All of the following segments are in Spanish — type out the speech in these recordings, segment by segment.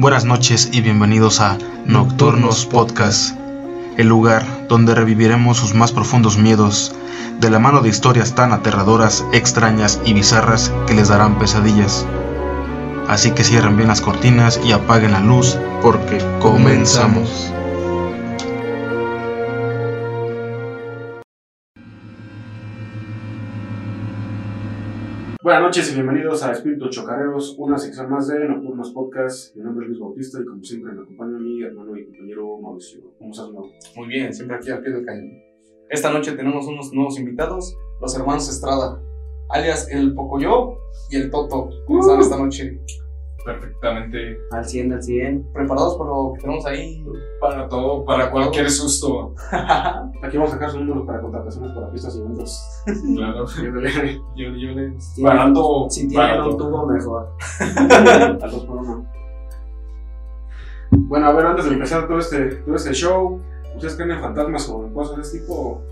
Buenas noches y bienvenidos a Nocturnos Podcast, el lugar donde reviviremos sus más profundos miedos, de la mano de historias tan aterradoras, extrañas y bizarras que les darán pesadillas. Así que cierren bien las cortinas y apaguen la luz porque comenzamos. Buenas noches y bienvenidos a Espíritus Chocareros, una sección más de Nocturnos Podcast. Mi nombre es Luis Bautista y como siempre me acompaña mi hermano y compañero Mauricio. ¿Cómo estás, Mau? Muy bien, siempre aquí al pie del cañón. Esta noche tenemos unos nuevos invitados, los hermanos Estrada, alias el Pocoyo y el Toto. ¿Cómo están esta noche? Perfectamente Al 100, al 100. ¿Preparados para lo que tenemos ahí? para todo, para cualquier susto. Aquí vamos a sacar sus números para contrataciones para fiestas y eventos. Claro. Yo, yo le. Si Barato, si tienen un tubo, mejor. Al dos por uno. Bueno, a ver, antes de empezar todo este, todo este show, ¿ustedes creen en fantasmas o en cosas de este tipo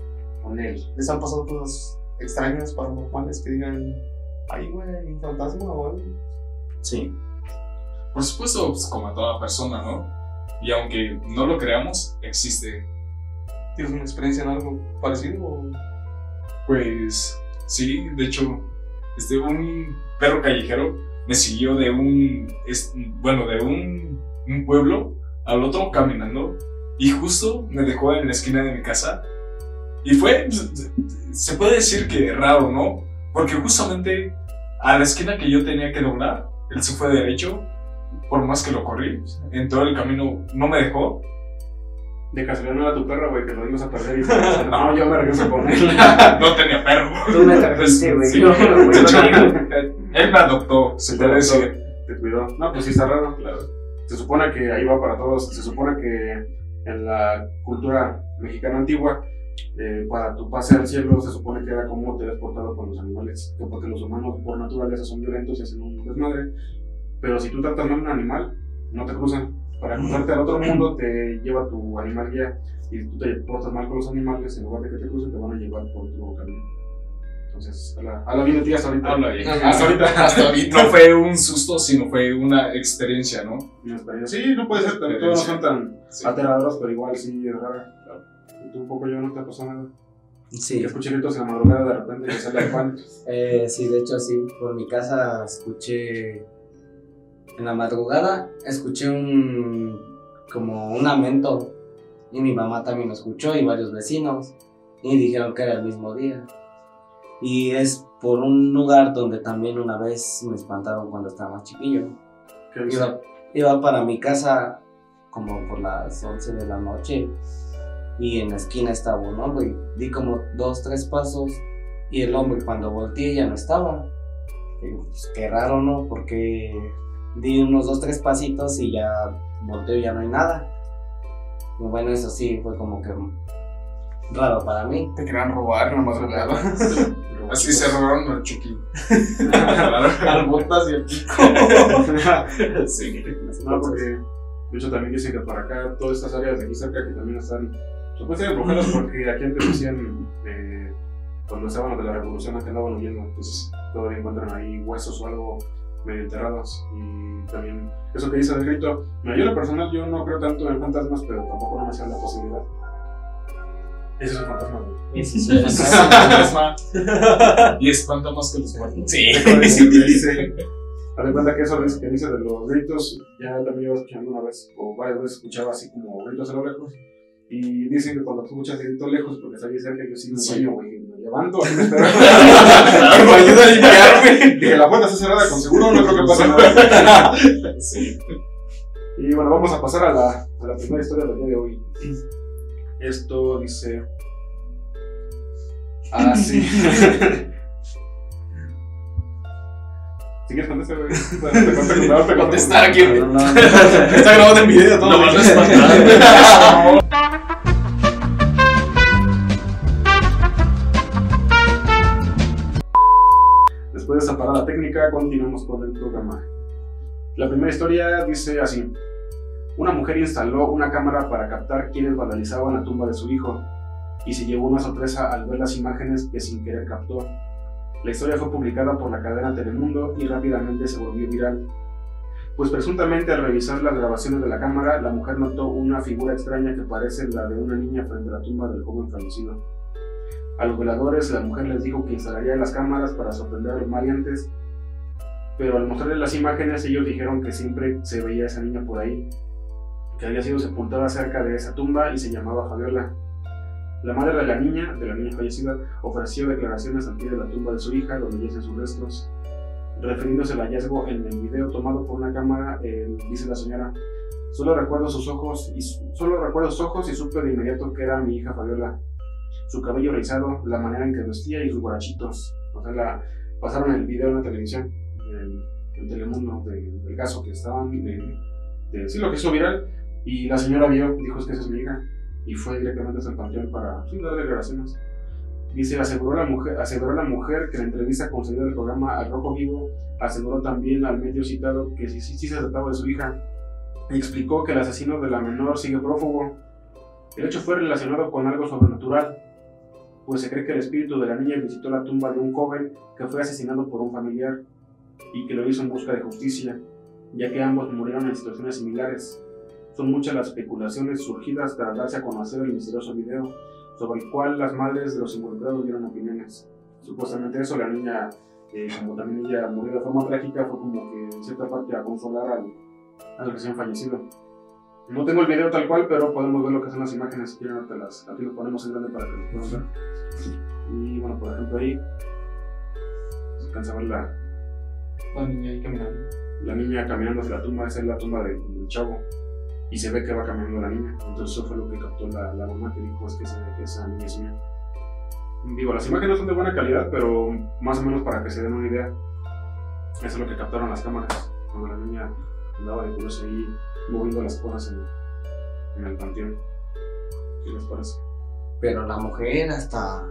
con él? ¿Les han pasado cosas extrañas, paranormales que digan, ay, güey, un fantasma o algo? Sí. Por supuesto, pues, como a toda persona, ¿no? Y aunque no lo creamos, existe. ¿Tienes una experiencia en algo parecido? o- Pues sí, de hecho, este, un perro callejero me siguió de un, es- bueno, de un, un pueblo al otro caminando y justo me dejó en la esquina de mi casa. Y fue, se puede decir que raro, ¿no? Porque justamente a la esquina que yo tenía que doblar, él se fue derecho, por más que lo corrí, en todo el camino no me dejó. De casualidad no era tu perro, güey, que lo ibas a perder y no, yo me regreso con él. no tenía perro. Tú me trajiste, güey. Sí. Hecho, traer. él me adoptó, se puede decir. Te cuidó. No, pues sí está raro. Se supone que ahí va para todos. Se supone que en la cultura mexicana antigua, eh, para tu pase al cielo, se supone que era como te habías portado con los animales. Que porque los humanos por naturaleza son violentos y hacen un desmadre. Pero si tú tratas mal a un animal, no te cruzan. Para cruzarte al otro mundo te lleva tu animal guía. Y si tú te portas mal con los animales, en lugar de que te crucen, te van a llevar por otro camino. Entonces, a la, a la bien de ti hasta ahorita. Habla bien. Hasta ahorita, Hasta ahorita. No fue un susto, sino fue una experiencia, ¿no? Una experiencia. Sí, no puede ser, tan- todos no son tan Sí. aterradoras, pero igual sí es rara. Y tú un poco yo no te pasó nada. Sí. Escuché gritos en la madrugada de repente que sale el pan. Eh, sí, de hecho, sí. Por mi casa escuché. En la madrugada escuché un. como un lamento. Y mi mamá también lo escuchó y varios vecinos. Y dijeron que era el mismo día. Y es por un lugar donde también una vez me espantaron cuando estaba más chiquillo. Iba, iba para mi casa como por las 11 de la noche y en la esquina estaba un hombre. Di como dos, tres pasos y el hombre cuando volteé ya no estaba. Pues, qué raro, ¿no? Porque di unos dos, tres pasitos y ya volteo y ya no hay nada. Y bueno, eso sí fue como que raro para mí. Te querían robar la madrugada. Así se robaron al Chucky. Al botas y el pico. sí. No, porque de hecho también dicen que para acá, todas estas áreas de aquí cerca que también están supuestamente embrujadas porque aquí antes decían, eh, cuando estaban los de la revolución, que andaban huyendo, entonces todavía encuentran ahí huesos o algo medio enterrados. Y también eso que dice del grito, yo en lo personal yo no creo tanto en fantasmas, pero tampoco no me sale la posibilidad. Ese es un fantasma, güey. Ese es un Es fantasma. un fantasma. Y espanta más que los muertos. Sí. Dice que dice, haz de cuenta que eso dice- que dice de los gritos, ya también iba escuchando una vez, o varias veces escuchaba así como gritos a lo lejos, y dicen que cuando tú escuchas gritos lejos, porque está ahí cerca, yo sí me Sí. baño, güey, me levanto, ahí me ayuda a limpiarme. Dije, la puerta está cerrada, con seguro no creo que pase nada. Sí. Y bueno, vamos a pasar a la, a la primera historia del día de hoy. Esto dice... Ah, sí. Si quieres contestar, güey. Contestar aquí. No, no, no. Está grabando en video todo. No, no es Esa parada técnica, continuamos con el programa. La primera historia dice así. Una mujer instaló una cámara para captar quienes vandalizaban la tumba de su hijo y se llevó una sorpresa al ver las imágenes que sin querer captó. La historia fue publicada por la cadena Telemundo y rápidamente se volvió viral. Pues presuntamente al revisar las grabaciones de la cámara, la mujer notó una figura extraña que parece la de una niña frente a la tumba del joven fallecido. A los veladores, la mujer les dijo que instalaría las cámaras para sorprender a los maleantes, pero al mostrarles las imágenes, ellos dijeron que siempre se veía esa niña por ahí, que había sido sepultada cerca de esa tumba y se llamaba Fabiola. La madre de la niña, de la niña fallecida, ofreció declaraciones al pie de la tumba de su hija, donde yacen sus restos. Refiriéndose al hallazgo en el video tomado por una cámara, eh, dice la señora, solo recuerdo sus ojos y solo recuerdo sus ojos y supe de inmediato que era mi hija Fabiola. Su cabello rizado, la manera en que vestía y sus guarachitos. O sea, la, pasaron el video en la televisión, en, Telemundo, de- del caso que estaban, de, de- sí, lo que hizo viral, y la señora vio, dijo, es que esa es mi hija, y fue directamente hasta el panteón para sí, dar declaraciones. Dice, aseguró la, mujer, aseguró la mujer que la entrevista concedida del programa Al Rojo Vivo, aseguró también al medio citado que sí, sí, sí se trataba de su hija, y explicó que el asesino de la menor sigue prófugo. El hecho fue relacionado con algo sobrenatural, pues se cree que el espíritu de la niña visitó la tumba de un joven que fue asesinado por un familiar y que lo hizo en busca de justicia, ya que ambos murieron en situaciones similares. Son muchas las especulaciones surgidas tras darse a conocer el misterioso video, sobre el cual las madres de los involucrados dieron opiniones. Supuestamente eso, la niña, eh, como también ella murió de forma trágica, fue como que en cierta parte a consolar al, al recién fallecido. No tengo el video tal cual, pero podemos ver lo que son las imágenes. Si quieren, las, aquí lo ponemos en grande para que lo puedan ver. Y bueno, por ejemplo, ahí se alcanza a ver la, La niña ahí caminando. la niña caminando hacia la tumba, esa es la tumba del, del chavo. Y se ve que va caminando la niña. Entonces, eso fue lo que captó la, la mamá que dijo: es que, ese- que esa niña es mía. Digo, las imágenes son de buena calidad, pero más o menos para que se den una idea. Eso es lo que captaron las cámaras. Cuando la niña andaba de curiosa ahí moviendo las cosas en, en el panteón. ¿Qué les parece? Pero la mujer hasta...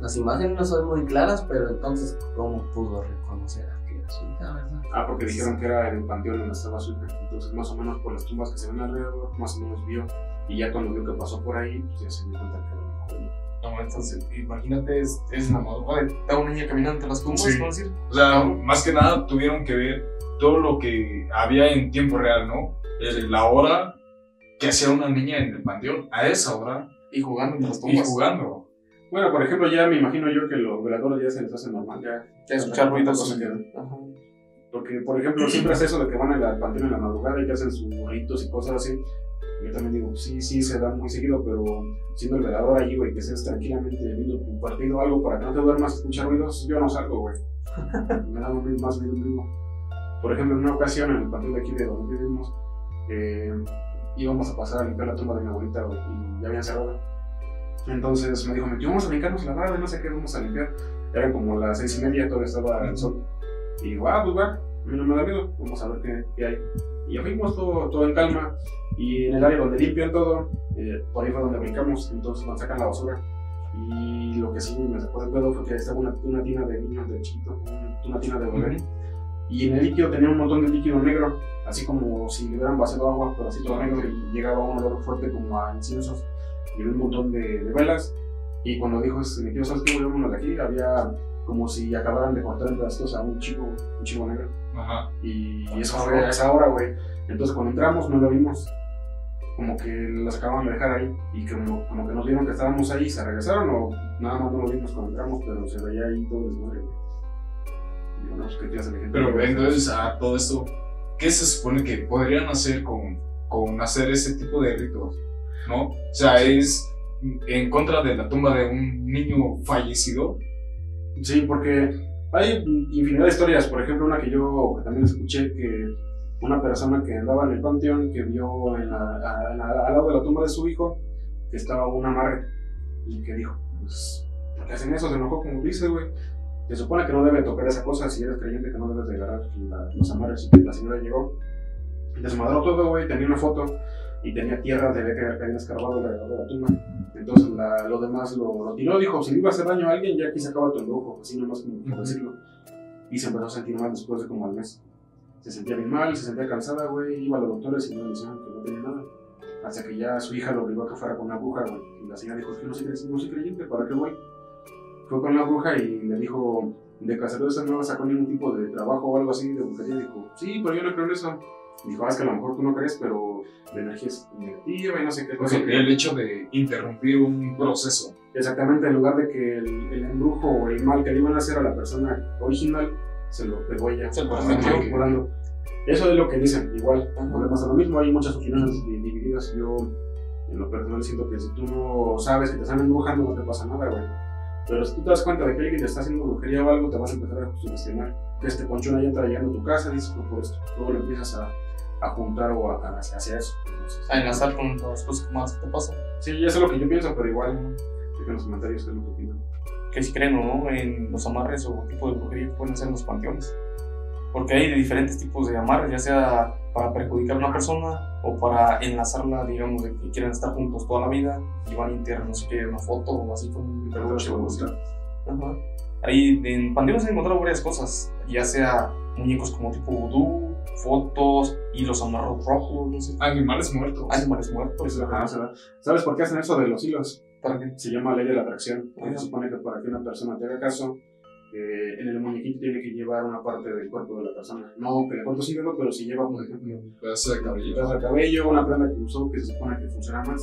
Las imágenes no son muy claras, pero entonces, ¿cómo pudo reconocer a que era su hija, verdad? Ah, porque dijeron que era en el panteón donde estaba su hija. Entonces, más o menos por las tumbas que se ven alrededor, más o menos vio. Y ya cuando vio que pasó por ahí, pues ya se dio cuenta que era la mujer. No, entonces, imagínate, es, es la madrugada de está una niña caminando entre las tumbas, Sí. ¿cómo decir? O sea, más que nada tuvieron que ver todo lo que había en tiempo real, ¿no? La hora que hacía una niña en el panteón, a esa hora, Y jugando entre las y tumbas. jugando. Bueno, por ejemplo, ya me imagino yo que los veladores ya se les hace normal, ya. Ya escuchar ruidos. Cosa que- Ajá. Porque, por ejemplo, siempre hace eso de que van al panteón en la madrugada y que hacen sus ritos y cosas así. Yo también digo, sí, sí, se da muy seguido, pero siendo el velador allí, güey, que estés tranquilamente viendo un partido o algo para que no te duermas a escuchar ruidos, yo no salgo, güey. Me da un- más miedo mismo. Por ejemplo, en una ocasión en el panteón de aquí de donde vivimos, eh, íbamos a pasar a limpiar la tumba de mi abuelita, güey, y ya habían cerrado. Entonces me dijo, "Meti, vamos a brincarnos la barra, no sé qué, vamos a limpiar. Eran como las seis y media, todavía estaba el sol. Y digo, ah, pues va, a mí no me da miedo, vamos a ver qué, qué hay. Y ya fuimos todo, todo en calma. Y en el área donde limpian todo, eh, por ahí fue donde brincamos, entonces nos sacan la basura. Y lo que sí me sacó de pedo fue que estaba una, una tina de niños de chiquito, un- una tina de bebé. Y en el líquido tenía un montón de líquido negro, así como si le hubieran vaciado agua, pero así todo negro. Y llegaba un olor fuerte como a inciensos. Y un montón de, de velas. Y cuando dijo, "Es- mi tío, ¿sabes qué? Uno de aquí, había como si acabaran de cortar en pedacitos a un chivo, un chivo negro. Ajá. Y eso fue a esa hora, güey. Entonces cuando entramos no lo vimos. Como que los acababan de dejar ahí. Y como, como que nos vieron que estábamos ahí, se regresaron o nada más no lo vimos cuando entramos, pero se veía ahí todo el desmadre, güey. No, qué clase de gente. Pero entonces a todo esto, ¿qué se supone que podrían hacer con, con hacer ese tipo de ritos? ¿No? O sea, es en contra de la tumba de un niño fallecido. Sí, porque hay infinidad de historias. Por ejemplo, una que yo que también escuché que una persona que andaba en el panteón que vio en la- a- en la- al lado de la tumba de su hijo que estaba un amarre y que dijo, pues, ¿por qué hacen eso? Se enojó como dice, güey. Se supone que no debe tocar esa cosa si eres creyente que no debes de agarrar la- los amarres y la señora llegó. Desmadró todo, güey, tenía una foto y tenía tierra de que habían escarbado alrededor de la tumba. Entonces la, lo demás lo, lo tiró, dijo, si le iba a hacer daño a alguien, ya aquí se acaba tu embrujo, así nomás como por decirlo. Y se empezó a sentir mal después de como al mes. Se sentía bien mal, se sentía cansada, güey, iba a los doctores y no le decían que no tenía nada. Hasta que ya su hija lo obligó a que fuera con una bruja, güey. Y la señora dijo, es que no soy, no soy creyente, ¿para qué voy? Fue con la bruja y le dijo, de usted no sacó ningún tipo de trabajo o algo así de brujería. Dijo, sí, pero yo no creo en eso. Dijo, ah, es que a lo mejor tú no crees, pero la energía es negativa y no sé qué O sea, el hecho de interrumpir un proceso. Exactamente, en lugar de que el, el embrujo o el mal que le iban a hacer a la persona original, se lo pegó ella. Se lo manipulando. Eso es lo que dicen, igual. Volvemos a lo mismo, hay muchas opiniones di- divididas. Yo, en lo personal, siento que si tú no sabes que te están embrujando, no te pasa nada, güey. Pero si tú te das cuenta de que alguien te está haciendo brujería o algo, te vas a empezar a subestimar. Que este ponchón ahí entra llegando a tu casa, dices, pues por esto. Luego lo empiezas a, a juntar o a, a- hacia eso. Entonces, A enlazar con las cosas más que te pasan. sí, ya sé lo que yo pienso, pero igual, dejen en los comentarios qué es lo que opinan. que si creen o no en los amarres o tipo de brujería que pueden hacer en los panteones. Porque hay diferentes tipos de amarres, ya sea para perjudicar a una persona o para enlazarla, digamos, de que quieren estar juntos toda la vida y van a entierran, no sé qué, una foto o así con un peluche o así. Ajá. Ahí en panteones he encontrado varias cosas, ya sea muñecos como tipo vudú, fotos, hilos amarrados rojos, no sé, Animales muertos. animales muertos. Eso se. ¿Sabes por qué hacen eso de los hilos? ¿Para qué? Se llama ley de la atracción. Se supone que para que una persona te haga caso, en el muñequito tiene que llevar una parte del cuerpo de la persona. No que corto sin dedo, pero si lleva, por ejemplo, Un pedazo de cabello. cabello, una prenda que usó que se supone que funciona más.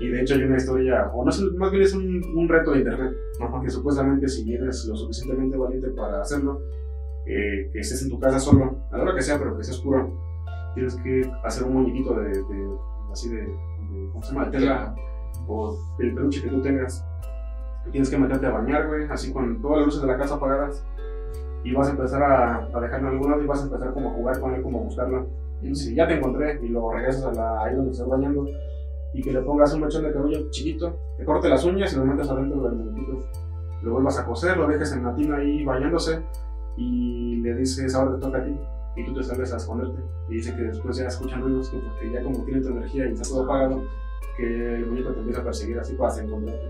Y de hecho hay una historia, o no es, más bien es un, un reto de internet, Ajá. que supuestamente si eres lo suficientemente valiente para hacerlo, eh, que estés en tu casa solo, a la hora que sea, pero que sea oscuro, tienes que hacer un muñequito de, de- así de, de- ¿cómo se llama? De tela o el peluche que tú tengas. Tienes que meterte a bañar, güey, así con todas las luces de la casa apagadas. Y vas a empezar a, a dejarlo en algún lado y vas a empezar como a jugar con él, como a buscarlo. Y si ya te encontré y lo regresas a la, ahí donde estás bañando y que le pongas un mechón de cabello chiquito, te corte las uñas y lo metes adentro del muñequito. Lo vuelvas a coser, lo dejes en la tina ahí bañándose y le dices ahora te toca a ti y tú te sales a esconderte. Y dice que después ya escuchan ruidos, que porque ya como tiene tu energía y está todo apagado, que el muñeco te empieza a perseguir así para encontrarte.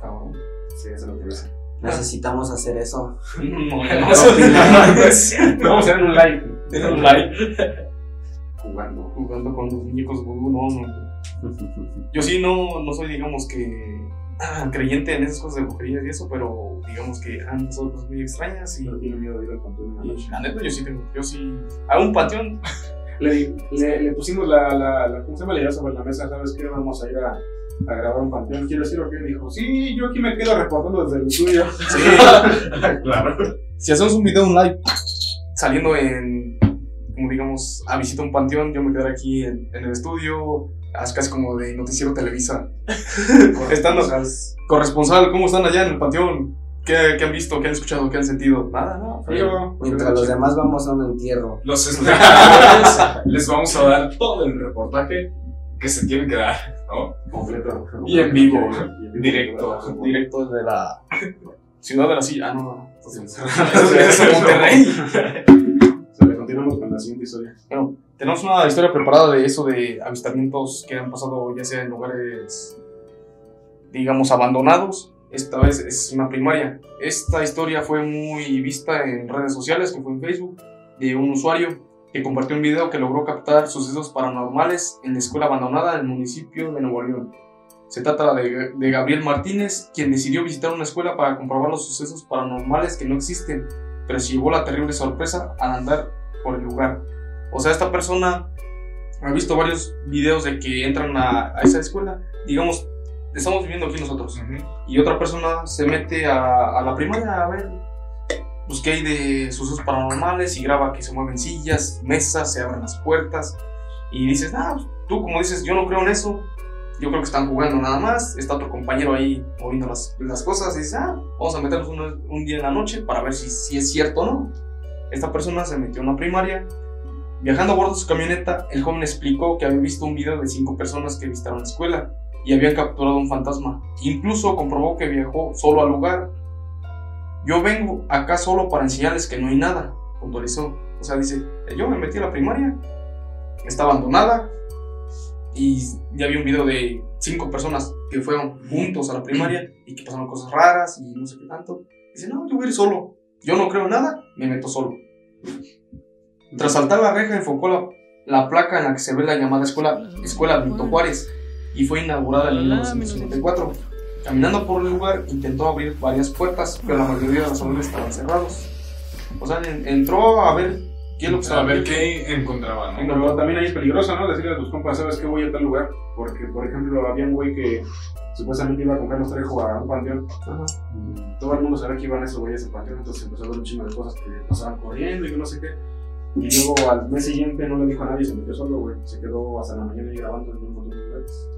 Cabrón. Sí, eso es lo que dice. Necesitamos hacer eso. Bueno, Vamos a hacer un like Den un like jugando. jugando con los muñecos no, no. Yo sí no, no soy, digamos que, ah, creyente en esas cosas de brujerías y eso, pero digamos que han pasado cosas muy extrañas y, No tiene miedo de ir al panteón en la noche. la neta yo sí tengo, yo sí hago un panteón. Le, le, le pusimos la, la, la, ¿cómo se llama? La idea sobre la mesa, ¿sabes qué? Vamos a ir a, a grabar un panteón. ¿Quieres decir o qué? Dijo, sí, yo aquí me quedo reportando desde el estudio. Sí, claro. si hacemos un video, un live, saliendo en, como digamos, a visitar un panteón, yo me quedaré aquí en, en el estudio, haz casi como de noticiero Televisa. Estando corresponsal, ¿cómo están allá en el panteón? ¿Qué, qué han visto? ¿Qué han escuchado? ¿Qué han sentido? Nada, nada. Frío. Mientras los demás vamos a un entierro. Los espectadores les vamos a dar todo el reportaje que se tiene que dar, ¿no? completo. Y en vivo, directo. Directo desde la ciudad de la silla. Ah, no, no. Entonces, es Monterrey. Se le continuamos con la siguiente historia. Bueno, tenemos una historia preparada de eso de avistamientos que han pasado ya sea en lugares, digamos, abandonados. Esta vez es una primaria. Esta historia fue muy vista en redes sociales, que fue en Facebook, de un usuario que compartió un video que logró captar sucesos paranormales en la escuela abandonada del municipio de Nuevo León. Se trata de, de Gabriel Martínez, quien decidió visitar una escuela para comprobar los sucesos paranormales que no existen, pero se llevó la terrible sorpresa al andar por el lugar. O sea, esta persona ha visto varios videos de que entran a, a esa escuela. Digamos, estamos viviendo aquí nosotros. Y otra persona se mete a, a la primaria a ver pues, qué hay de sucesos paranormales y graba que se mueven sillas, mesas, se abren las puertas. Y dices, ah, tú como dices, yo no creo en eso. Yo creo que están jugando nada más. Está otro compañero ahí moviendo las, las cosas. Y dices, ah, vamos a meternos un, un día en la noche para ver si, si es cierto o no. Esta persona se metió a una primaria. Viajando a bordo de su camioneta, el joven explicó que había visto un video de cinco personas que visitaron la escuela y habían capturado un fantasma. Incluso comprobó que viajó solo al lugar. Yo vengo acá solo para enseñarles que no hay nada, puntualizó. O sea, dice, yo me metí a la primaria, está abandonada y ya vi un video de cinco personas que fueron juntos a la primaria y que pasaron cosas raras y no sé qué tanto. Dice, no, yo voy a ir solo. Yo no creo en nada, me meto solo. Tras saltar la reja, enfocó la, la placa en la que se ve la llamada escuela, escuela Benito Juárez y fue inaugurada en 1954. Caminando por el lugar, intentó abrir varias puertas, pero la mayoría de los salones estaban cerrados. O sea, en- entró a ver qué lo A ver qué encontraba, ¿no? Pero también ahí es peligroso, ¿no? Decirle a tus compas, ¿sabes qué? Voy a tal lugar. Porque, por ejemplo, había un güey que supuestamente iba con Carlos Trejo a un panteón. Ajá. Y todo el mundo sabía que iban esos güeyes al panteón. Entonces empezó a ver un chingo de cosas que pasaban corriendo y que no sé qué. Y luego al mes siguiente no le dijo a nadie, se metió solo, güey. Se quedó hasta la mañana ahí grabando en un montón de lugares.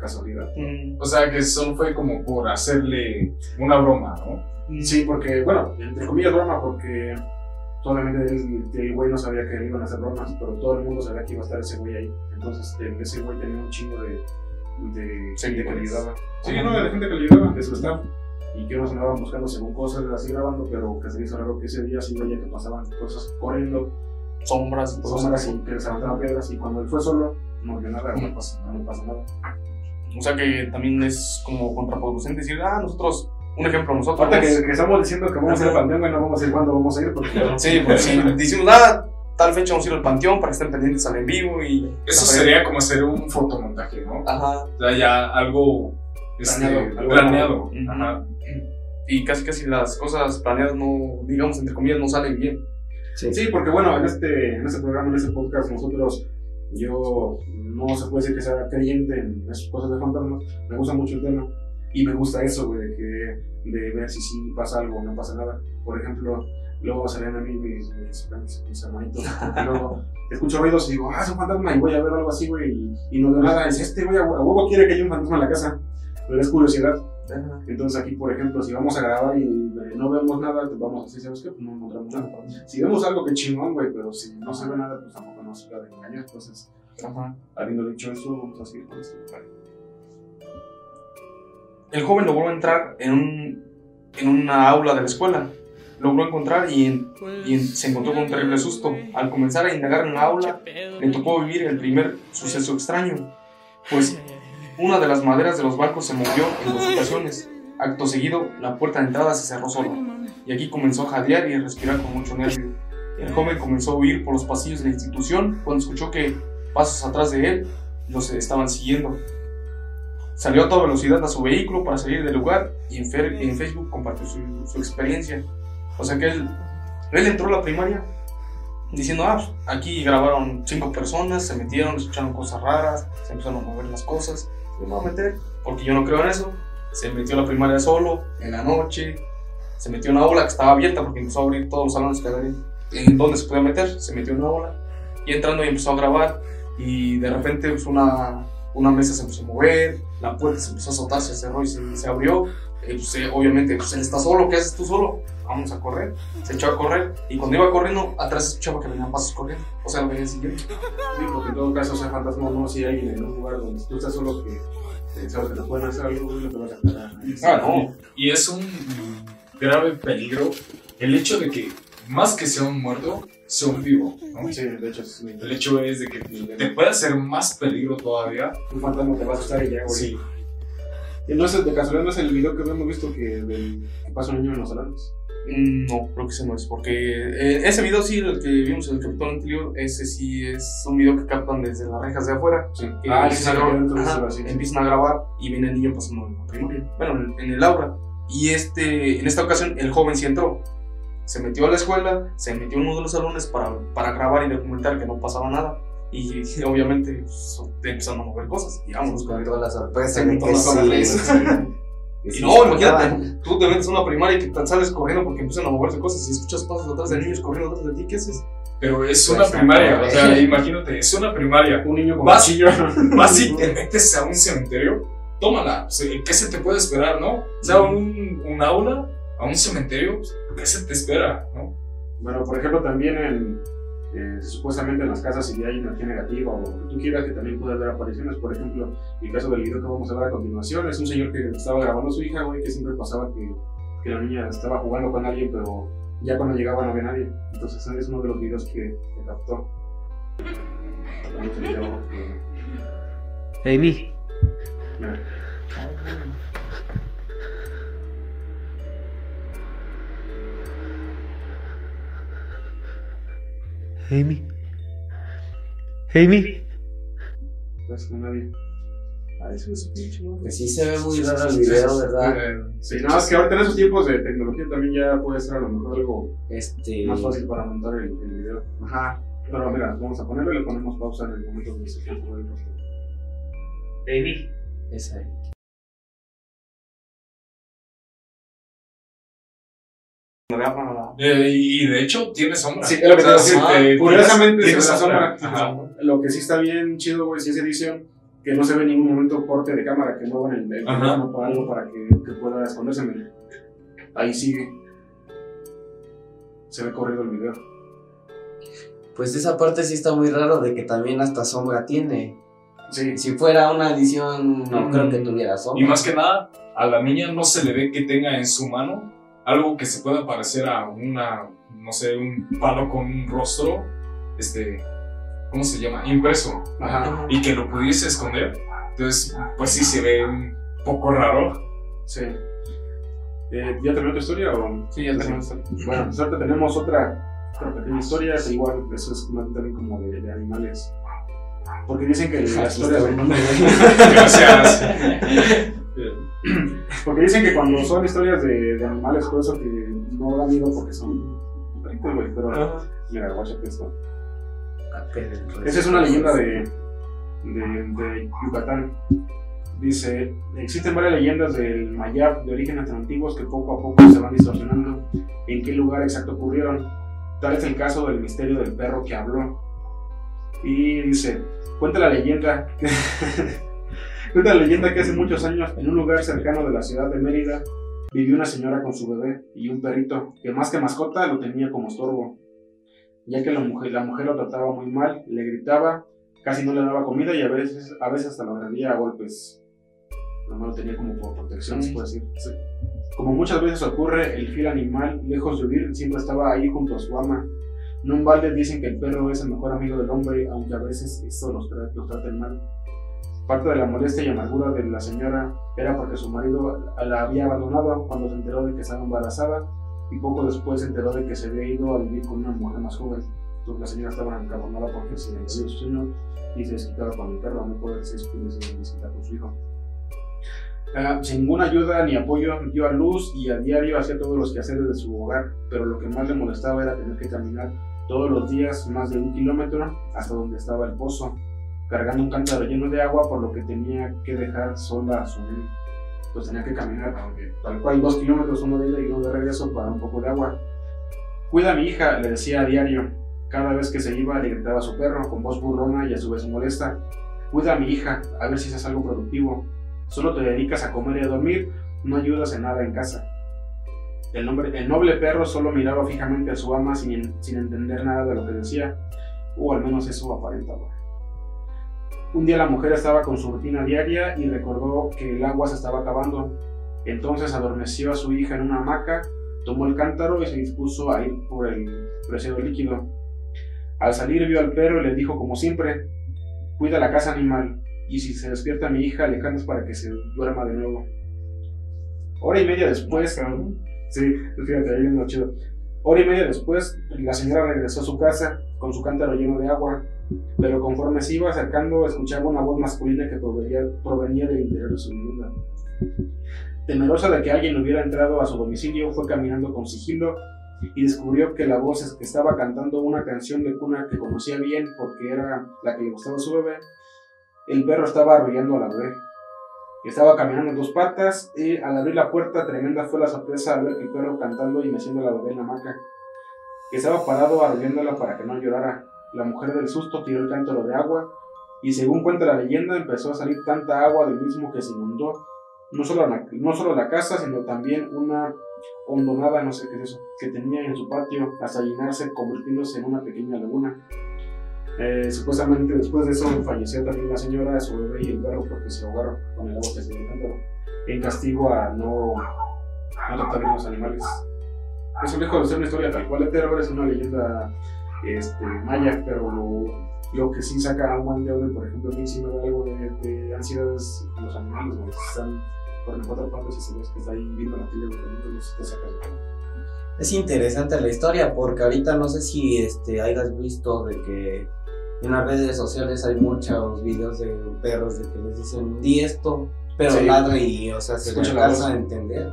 Casualidad. Mm, O sea, que solo fue como por hacerle una broma, ¿no? Sí, porque, bueno, entre comillas broma, porque solamente el, el güey no sabía que le iban a hacer bromas, pero todo el mundo sabía que iba a estar ese güey ahí. Entonces, el- ese güey tenía un chingo de, de gente que le Seguidores. ayudaba. Sí, no, de gente que le ayudaba, de su staff. Y que unos andaban buscando según cosas así grabando, pero que se le hizo raro que ese día sí veía que pasaban cosas corriendo, sombras sombras y que les aventaban piedras. Y cuando él fue solo, no vio nada, no pasa, no pasa nada. O sea que también es como contraproducente decir, ah, nosotros, un ejemplo, nosotros. Aparte que, que estamos diciendo que vamos a ir al panteón, güey, no vamos a ir cuándo vamos a ir, porque Sí, pues si decimos, ah, tal fecha vamos a ir al panteón para que estén pendientes al en vivo y. Eso sería como hacer un fotomontaje, ¿no? Ajá. O sea, ya algo este, Planeado, algo planeado. Ajá. Y casi casi las cosas planeadas no, digamos, entre comillas, no salen bien. Sí. Sí, porque bueno, en este, en este programa, en este podcast, nosotros, yo no se puede decir que sea creyente en esas cosas de fantasmas, me gusta mucho el tema y me gusta eso, güey, de, que, de ver si sí pasa algo o no pasa nada. Por ejemplo, luego salían a mí mis, mis, mis, mis hermanitos, luego escucho ruidos y digo, ah, es un fantasma y voy a ver algo así, güey, y, y no veo nada. Es este, güey, a huevo quiere que haya un fantasma en la casa, pero es curiosidad. Entonces aquí, por ejemplo, si vamos a grabar y eh, no vemos nada, pues vamos a decir, ¿sabes qué? Pues no encontramos nada. Si vemos algo que chingón, güey, pero si no se ve nada, pues tampoco nos sirve de engañar. Entonces, Ajá. habiendo dicho eso, vamos a seguir con esto. El joven logró entrar en, un, en una aula de la escuela. Logró encontrar y, en- y en- se encontró con un terrible susto. Al comenzar a indagar en la aula, le tocó vivir el primer suceso extraño, pues una de las maderas de los bancos se movió en dos ocasiones. Acto seguido, la puerta de entrada se cerró sola, y aquí comenzó a jadear y a respirar con mucho nervio. El joven comenzó a huir por los pasillos de la institución cuando escuchó que pasos atrás de él los estaban siguiendo. Salió a toda velocidad a su vehículo para salir del lugar y en, en Facebook compartió su, su experiencia. O sea que él, él entró a la primaria diciendo, ah, pues, aquí grabaron cinco personas, se metieron, escucharon cosas raras, se empezaron a mover las cosas. Se me voy a meter, porque yo no creo en eso. Se metió a la primaria solo, en la noche, se metió en una aula que estaba abierta porque empezó a abrir todos los salones que había en donde se podía meter, se metió en una aula y entrando y empezó a grabar. Y de repente pues, una, una mesa se empezó a mover, la puerta se empezó a soltar, se cerró y se, se abrió. Y, pues, eh, obviamente, pues él está solo, ¿qué haces tú solo? Vamos a correr. Se echó a correr y cuando iba corriendo, atrás escuchaba que venían pasos corriendo. O sea, lo venía siguiendo. Sí, porque en todo caso, o sea, fantasma no, si hay en un lugar donde tú estás solo que eh, sabes que te pueden hacer algo, no te vas a ahí. Ah, no. Y es un grave peligro el hecho de que, más que sea un muerto, sea un vivo, ¿no? Sí, de hecho, es El hecho es de que te puede hacer más peligro todavía. un fantasma te va a asustar y ya, güey. Sí. No es de casualidad, no es el video que hemos visto que, del, que pasa un niño en los salones. Mm, No, creo que ese no es, porque eh, ese video sí, el que vimos en el capítulo anterior, ese sí es un video que captan desde las rejas de afuera. Sí. que Ah, sí, empiezan, sí, a grabar, ajá, así. empiezan a grabar y viene el niño pasando en la primaria, bueno, en, en el aula. Y este, en esta ocasión el joven sí entró. Se metió a la escuela, se metió en uno de los salones para, para grabar y documentar que no pasaba nada. Y obviamente pues, empezaron a mover cosas. Y vámonos con toda la sorpresa de que sí. Y sí no, imagínate, tú te metes a una primaria y que te sales corriendo porque empiezan a moverse cosas y escuchas pasos atrás de niños corriendo atrás de ti, ¿qué haces? Pero es Pues, una ah, primaria, o sea, imagínate, es una primaria. Un niño con Vas- cuchillo. Vas y te metes a un cementerio, tómala. O sea, ¿Qué se te puede esperar, no? O sea, un, un aula, a un cementerio, ¿qué se te espera, no? Bueno, por ejemplo, también en, eh, supuestamente en las casas, si hay energía negativa o lo que tú quieras, que también puede haber apariciones. Por ejemplo, el caso del video que vamos a ver a continuación es un señor que estaba grabando a su hija, güey, que siempre pasaba que, que la niña estaba jugando con alguien, pero ya cuando llegaba no había nadie. Entonces, ese es uno de los videos que, que captó. Amy. Amy, Amy, ¿Ves? No hay nadie. Ay, eso es pinche. Pues sí se ve muy raro el video, ¿verdad? Eh, Sí, nada más que ahorita en esos tiempos de tecnología también ya puede ser a lo mejor algo Este. más fácil para montar el, el video. Ajá. Pero mira, vamos a ponerlo y le ponemos pausa en el momento donde se quede el rostro. Baby. Esa ahí. Eh, y de hecho tiene sombra. Sí, lo que te decir. Curiosamente, tiene sombra. Lo que sí está bien chido, güey, si es edición, que no se ve en ningún momento corte de cámara, que muevan el, teléfono para algo para que, que pueda esconderse. mira. Ahí sigue. Se ve corrido el video. Pues esa parte sí está muy raro de que también hasta sombra tiene. Sí, Si fuera una edición, no Mm. creo que tuviera sombra. Y más que nada, a la niña no se le ve que tenga en su mano algo que se pueda parecer a una, no sé, un palo con un rostro, este, ¿cómo se llama? Impreso. ajá, Y que lo pudiese esconder. Entonces, pues sí se ve un poco raro. sí. Eh, ¿Ya terminó tu historia o...? Sí, ya tenemos. Bueno, pues ahorita tenemos otra, otra pequeña historia, es igual, eso es más también como de, de animales. Porque dicen que la historia de... Gracias. Porque dicen que cuando son historias de, de animales, todo eso que no da miedo porque son perritos, güey, pero mira, guáchate esto. Esa es una leyenda de, de, de Yucatán. Dice, existen varias leyendas del Mayab de orígenes antiguos que poco a poco se van distorsionando en qué lugar exacto ocurrieron. Tal es el caso del misterio del perro que habló. Y dice, cuenta la leyenda, cuenta la leyenda que hace muchos años en un lugar cercano de la ciudad de Mérida vivió una señora con su bebé y un perrito que más que mascota lo tenía como estorbo ya que la mujer, la mujer lo trataba muy mal, le gritaba, casi no le daba comida y a veces, a veces hasta lo agredía a golpes. Nomás lo tenía como por protección, se puede decir. Sí. Como muchas veces ocurre, el fiel animal, lejos de huir, siempre estaba ahí junto a su ama. No en balde dicen que el perro es el mejor amigo del hombre, aunque a veces esto los, tra- los traten mal. Parte de la molestia y amargura de la señora era porque su marido la había abandonado cuando se enteró de que estaba embarazada y poco después se enteró de que se había ido a vivir con una mujer más joven. Entonces la señora estaba encabronada porque se le dio su señor y se desquitaba con el perro, no puede ser pudiese visitar con su hijo. Ah, sin ninguna ayuda ni apoyo, dio a luz y a diario hacía todos los quehaceres de su hogar, pero lo que más le molestaba era tener que caminar todos los días más de un kilómetro hasta donde estaba el pozo, cargando un cántaro lleno de agua, por lo que tenía que dejar sola a su niño. Entonces tenía que caminar tal cual dos kilómetros, uno de ida y uno de regreso para un poco de agua. Cuida a mi hija, le decía a diario. Cada vez que se iba le gritaba a su perro con voz burrona y a su vez molesta. Cuida a mi hija, a ver si haces algo productivo. Solo te dedicas a comer y a dormir, no ayudas en nada en casa. El, nombre- el noble perro solo miraba fijamente a su ama sin, sin entender nada de lo que decía, o al menos eso aparentaba. Un día la mujer estaba con su rutina diaria y recordó que el agua se estaba acabando. Entonces adormeció a su hija en una hamaca, tomó el cántaro y se dispuso a ir por el preciado líquido. Al salir vio al perro y le dijo como siempre, cuida la casa animal y si se despierta mi hija le cantas para que se duerma de nuevo. Hora y media después, sí, fíjate, ahí viene lo chido. Hora y media después, la señora regresó a su casa con su cántaro lleno de agua, pero conforme se iba acercando escuchaba una voz masculina que provenía, provenía del interior de su vivienda. Temerosa de que alguien hubiera entrado a su domicilio, fue caminando con sigilo y descubrió que la voz estaba cantando una canción de cuna que conocía bien porque era la que le gustaba a su bebé. El perro estaba arrullando a la bebé. Estaba caminando en dos patas y al abrir la puerta tremenda fue la sorpresa al ver que el perro cantando y meciendo a la bebé en la hamaca. Estaba parado arrullándola para que no llorara. La mujer del susto tiró el cántaro de agua y según cuenta la leyenda empezó a salir tanta agua del mismo que se inundó no solo la, no solo la casa, sino también una hondonada, no sé qué es eso, que tenía en su patio hasta llenarse, convirtiéndose en una pequeña laguna. Eh, supuestamente después de eso falleció también la señora, su bebé y el perro porque se ahogaron con el agua que se cántaro, en castigo a no, tratar bien los animales. Eso lejos de ser una historia tal cual de terror, es una leyenda este, maya, pero lo, lo que sí saca un buen de por ejemplo, a mí sí me da algo de, de ansiedades en los animales, güey, están con cuatro patas y se ves que está ahí viendo la tele, entonces te sacas Es interesante la historia porque ahorita no sé si este, hayas visto de que En las redes sociales hay muchos videos de perros de que les dicen, di esto, pero Sí. ladra y, o sea, se la alcanza a entender.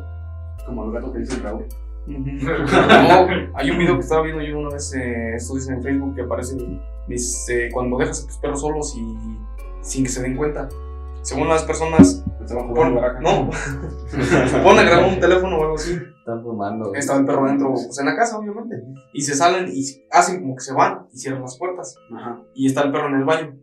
Como el gato que dice Raúl. No, hay un video que estaba viendo yo una vez, eh, esto dice en Facebook, que aparece, dice, cuando dejas a tus perros solos y sin que se den cuenta. Según las personas, jugando no, pon a grabar un teléfono o algo así. Están fumando. Estaba el perro dentro, pues en la casa, obviamente. Y se salen y hacen como que se van y cierran las puertas. Ajá. Y está el perro en el baño.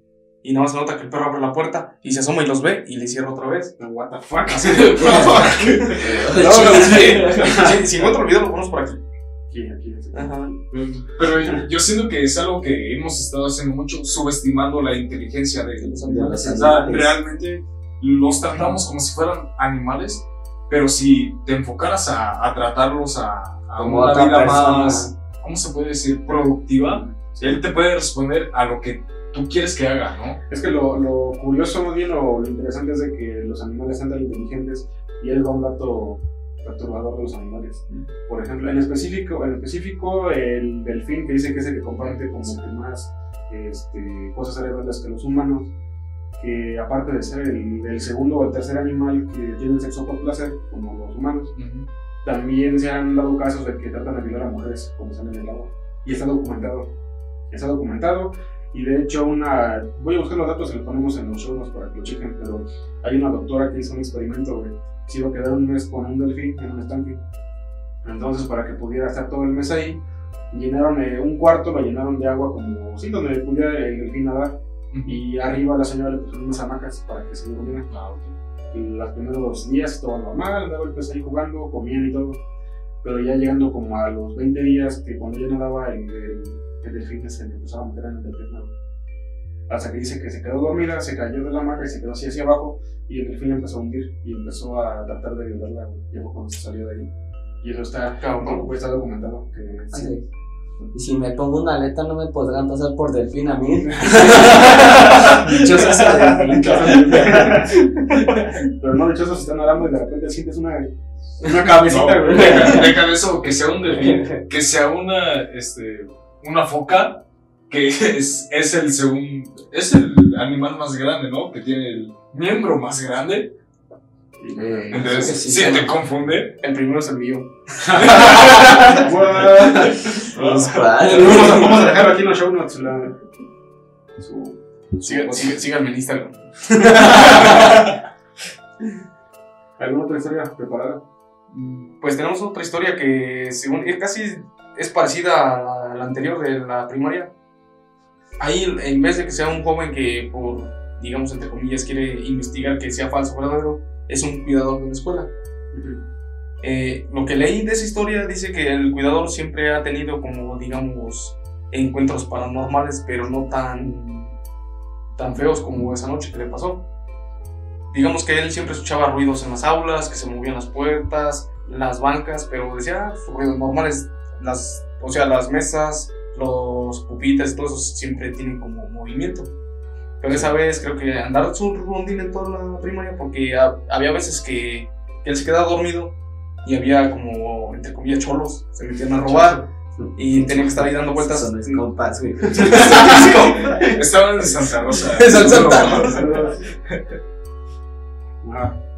Y nada más se nota que el perro abre la puerta y se asoma y los ve y le cierra otra vez. What the fuck. Así de. No, no, sí. Si, si encuentro el video, lo ponemos por aquí. Aquí, aquí. aquí. Ajá. Pero yo siento que es algo que hemos estado haciendo mucho, subestimando la inteligencia de los animales. O sea, realmente los tratamos como si fueran animales, pero si te enfocaras a, a tratarlos a, a Como una vida persona. más, ¿cómo se puede decir? Productiva, él te puede responder a lo que tú quieres que haga, ¿no? Es que lo, lo curioso, bien, o lo interesante es de que los animales sean tan inteligentes y él va un dato perturbador de los animales. Por ejemplo, en específico, en específico el delfín, que dice que es el que comparte como que más este, cosas cerebrales que los humanos, que aparte de ser el, el segundo o el tercer animal que tiene sexo por placer, como los humanos, también se han dado casos de que tratan de violar a mujeres cuando están en el agua. Y está documentado. Está documentado. Y de hecho, una. Voy a buscar los datos y los ponemos en los show notes para que lo chequen. Pero hay una doctora que hizo un experimento, güey. Se iba a quedar un mes con un delfín en un estanque. Entonces, para que pudiera estar todo el mes ahí, llenaron eh, un cuarto, lo llenaron de agua como. Sí, donde pudiera el delfín nadar. Y arriba la señora le puso unas hamacas para que se durmiera. Ah, ok. Y los primeros días todo normal, andaba el pez ahí jugando, comían y todo. Pero ya llegando como a los 20 días, que cuando ya nadaba, el, el, el delfín se le empezaba a meter en el delfín. Hasta que dice que se quedó dormida, se cayó de la hamaca y se quedó así hacia abajo. Y el delfín empezó a hundir y empezó a tratar de violarla. Y fue cuando se salió de ahí. Y eso está, Cabrón. está documentado. Que, sí. Así. Y si me pongo una aleta, no me podrán pasar por delfín a mí. Dichoso ese delfín. Pero no, dichosos están nadando y de repente sientes una, una cabecita, No, güey. deja de eso, que sea un delfín, que sea una, este, una foca, que es, es el segundo, es el animal más grande, ¿no? Que tiene el miembro más grande. Eh, Entonces, sí, si sí, te confunde, El primero es el mío. Vamos a, dejarlo aquí en los show notes. La, su, Siga- siga- Síganme en Instagram. ¿Alguna otra historia preparada? Pues tenemos otra historia que según casi es parecida a la, a la anterior de la primaria. Ahí en vez de que sea un joven que por, digamos, entre comillas, quiere investigar que sea falso o verdadero, es un cuidador de una escuela. Eh, lo que leí de esa historia dice que el cuidador siempre ha tenido como, digamos, encuentros paranormales, pero no tan, tan feos como esa noche que le pasó. Digamos que él siempre escuchaba ruidos en las aulas, que se movían las puertas, las bancas, pero decía "Ah, ruidos normales, las, o sea, las mesas, los pupitres, todo eso siempre tienen como movimiento. Pero esa vez creo que andar su rondín en toda la primaria, porque ha- había veces que, que él se quedaba dormido y había como, entre comillas, cholos, se metían a robar y tenía que estar ahí dando vueltas. Son mis compas, güey. estaban en Santa Rosa. En Santa Rosa.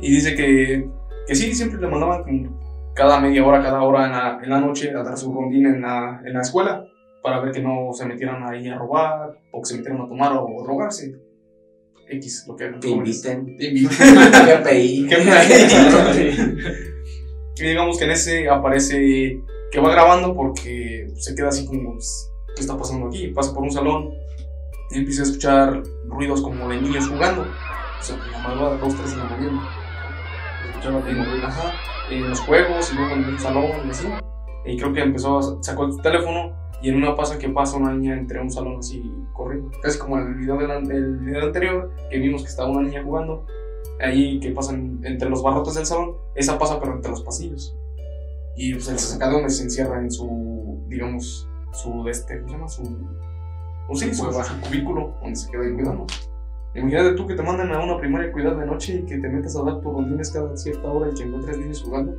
Y dice que, que sí, siempre le mandaban como cada media hora, cada hora en la, en la noche a dar su rondín en la, en la escuela para ver que no se metieran ahí a robar o que se metieran a tomar o drogarse. X, lo que jóvenes. inviten. Te inviten. Y digamos que en ese aparece que va grabando porque se queda así como, pues, ¿qué está pasando aquí? Pasa por un salón y empieza a escuchar ruidos como de niños jugando. O sea, la madrugada, dos, tres de la mañana. Escuchaba en, ajá, en los juegos y luego en un salón y así. Y creo que empezó, sacó su teléfono y en una pasa que pasa una niña entre un salón así corriendo. Casi como el video del, del video anterior que vimos que estaba una niña jugando. Ahí que pasan entre los barrotes del salón, esa pasa pero entre los pasillos. Y pues él se saca de donde se encierra en su, digamos, su, de este, ¿cómo se llama? Su, pues sí, su, su cubículo, donde se queda ahí cuidando. Imagínate tú que te mandan a una primaria a cuidar de noche y que te metas a dar rondines cada cierta hora y que encuentres niños jugando.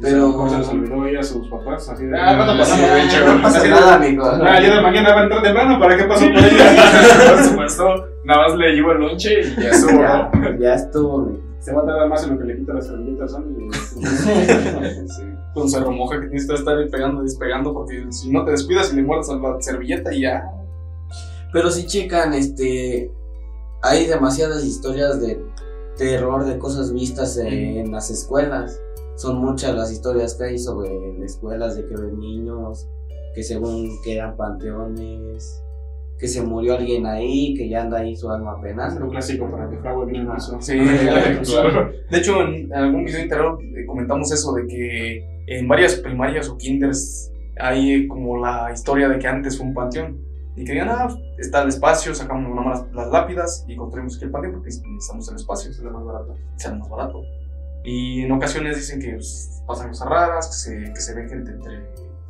Pero- se les olvidó ella a sus papás, así de, ah, ¿cuándo Sí, pasamos? de hecho, No pasa nada, amigo. Ah, ya de mañana va a entrar temprano, ¿para qué pasó por Por ella? supuesto, nada más le llevo el lonche y ya estuvo, Ya, ¿no? ya estuvo, güey. Se va a tardar más en lo que le quita las servilletas a. Sí. Con cerro moja que tienes que estar ahí pegando y despegando porque si no te descuidas y le muerdas a la servilleta y ya. Pero si checan, este. Hay demasiadas historias de terror, de cosas vistas en las escuelas. Son muchas las historias que hay sobre escuelas de que ven niños, que según que eran panteones, que se murió alguien ahí, que ya anda ahí su alma Es penando. lo clásico para que el piso. Sí, Claro. De hecho, en algún video interior eh, comentamos eso de que en varias primarias o kinders hay como la historia de que antes fue un panteón. Y que digan, ah, está el espacio, sacamos nomás las, las lápidas y construimos aquí el panteón porque necesitamos el espacio, es lo más barato. Sale más barato. Y en ocasiones dicen que pues, pasan cosas raras, que se, que se ven gente entre,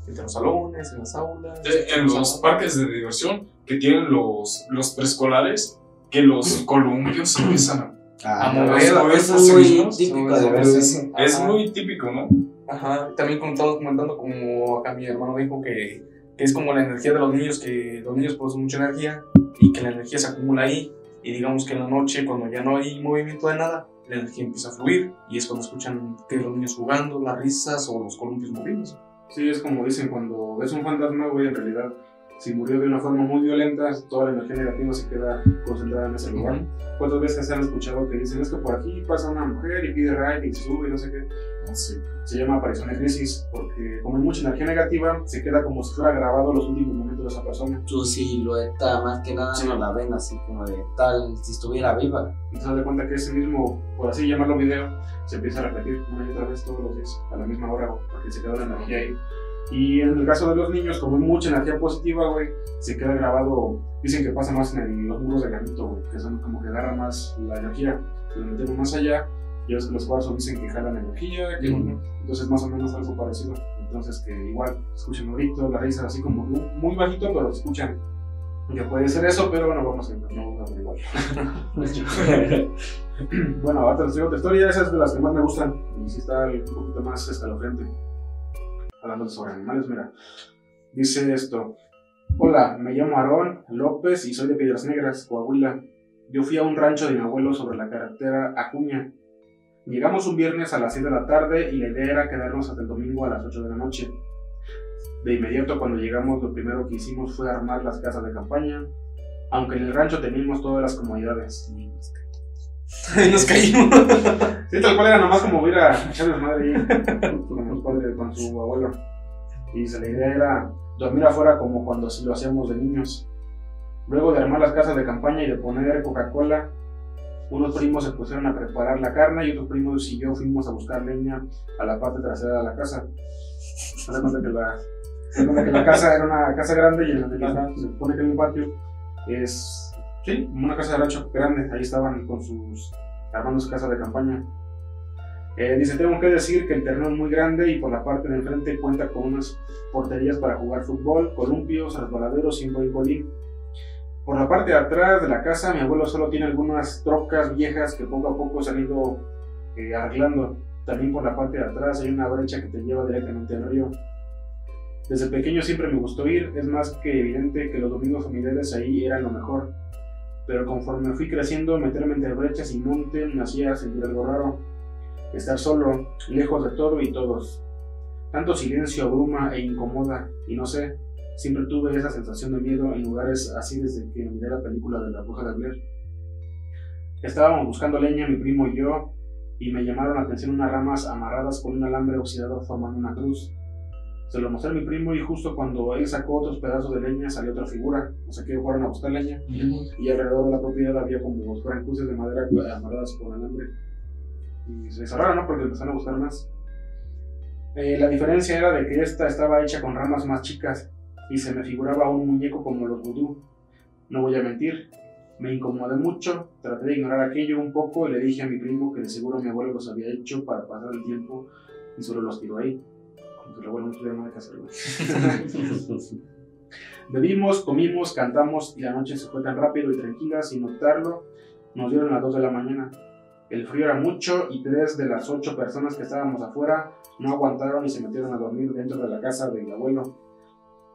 entre los salones, en las aulas. Eh, En los parques de diversión que tienen los, los preescolares, que los columpios se empiezan a A mover, a es sí muy típico sí, de ver. sí, eso. sí. Es muy típico, ¿no? Ajá, también como estamos comentando, como acá mi hermano dijo que es como la energía de los niños, que los niños producen mucha energía y que la energía se acumula ahí. Y digamos que en la noche, cuando ya no hay movimiento de nada, la energía empieza a fluir y es cuando escuchan que los niños jugando, las risas o los columpios moviéndose. Sí, es como dicen, cuando ves un fantasma, güey, en realidad, si murió de una forma muy violenta, toda la energía negativa se queda concentrada en ese lugar. ¿Cuántas veces han escuchado que dicen, es que por aquí pasa una mujer y pide ride y sube y no sé qué? Sí. Se llama aparición de crisis, porque como hay mucha energía negativa, se queda como si fuera grabado los últimos momentos de esa persona. Su silueta, más que nada, Sí. no la ven así como de tal, si estuviera viva. Y se da cuenta que ese mismo, por así llamarlo, video, se empieza a repetir una y otra vez todos los días, a la misma hora, porque se queda la energía ahí. Y en el caso de los niños, como hay mucha energía positiva, güey, se queda grabado, dicen que pasa más en el- los muros de granito, güey, que son como que agarran más la energía. Si lo metemos más allá, ya ves que los cuarzos dicen que jalan energía, que entonces más o menos algo parecido. Entonces que igual escuchan gritos, las risas así como muy bajito, pero escuchan. Que puede ser eso, pero bueno, vamos a, vamos a averiguar. bueno, ahora les digo otra historia, esa es de las que más me gustan. Y sí está un poquito más escalofriante. Hablando sobre animales, mira. Dice esto. Hola, me llamo Aarón López y soy de Piedras Negras, Coahuila. Yo fui a un rancho de mi abuelo sobre la carretera Acuña. Llegamos un viernes a las 6 de la tarde y la idea era quedarnos hasta el domingo a las 8 de la noche. De inmediato cuando llegamos lo primero que hicimos fue armar las casas de campaña, aunque en el rancho teníamos todas las comodidades. Ahí nos caímos. Sí, tal cual era nomás como ir a echar desmadre ahí con los padres, con su abuelo. Y la idea era dormir afuera como cuando lo hacíamos de niños. Luego de armar las casas de campaña y de poner Coca-Cola, unos primos se pusieron a preparar la carne y otros primos y yo fuimos a buscar leña a la parte trasera de la casa. Se cuenta que la, que la casa era una casa grande y en la se supone que en un patio es, sí, una casa de rancho grande. Ahí estaban con sus, armando su casa de campaña. Eh, dice, tengo que decir que el terreno es muy grande y por la parte de enfrente cuenta con unas porterías para jugar fútbol, columpios, resbaladeros y un bricolín. Por la parte de atrás de la casa, mi abuelo solo tiene algunas trocas viejas que poco a poco se han ido eh, arreglando. También por la parte de atrás hay una brecha que te lleva directamente al río. Desde pequeño siempre me gustó ir, es más que evidente que los domingos familiares ahí eran lo mejor. Pero conforme fui creciendo, meterme entre brechas y monte me hacía sentir algo raro. Estar solo, lejos de todo y todos. Tanto silencio abruma e incomoda, y no sé, siempre tuve esa sensación de miedo en lugares así desde que miré la película de la bruja de Blair. Estábamos buscando leña, mi primo y yo, y me llamaron la atención unas ramas amarradas con un alambre oxidado formando una cruz. Se lo mostré a mi primo y justo cuando él sacó otros pedazos de leña salió otra figura. No sé qué, fueron a buscar leña y alrededor de la propiedad había como fueran cruces de madera amarradas con alambre. Y se cerraron, ¿no? Porque empezaron a buscar más. Eh, la diferencia era de que esta estaba hecha con ramas más chicas y se me figuraba un muñeco como los vudú. No voy a mentir, me incomodé mucho, traté de ignorar aquello un poco y le dije a mi primo que de seguro mi abuelo los había hecho para pasar el tiempo y solo los tiró ahí. Como que el abuelo no tuviera nada que hacerlo. Bebimos, comimos, cantamos y la noche se fue tan rápido y tranquila sin notarlo. Nos dieron las 2 de la mañana. El frío era mucho y tres de las ocho personas que estábamos afuera no aguantaron y se metieron a dormir dentro de la casa del abuelo.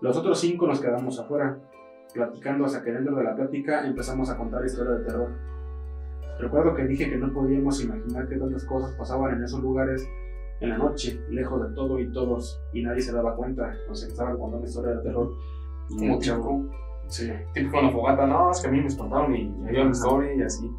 Los otros cinco nos quedamos afuera, platicando hasta que dentro de la plática empezamos a contar historias de terror. Recuerdo que dije que no podíamos imaginar que tantas cosas pasaban en esos lugares en la noche, lejos de todo y todos, y nadie se daba cuenta. Nos estaban contando una historia de terror. Como típico, Sí. típico en la fogata, no, es que a mí me espantaron y me dieron historia y así.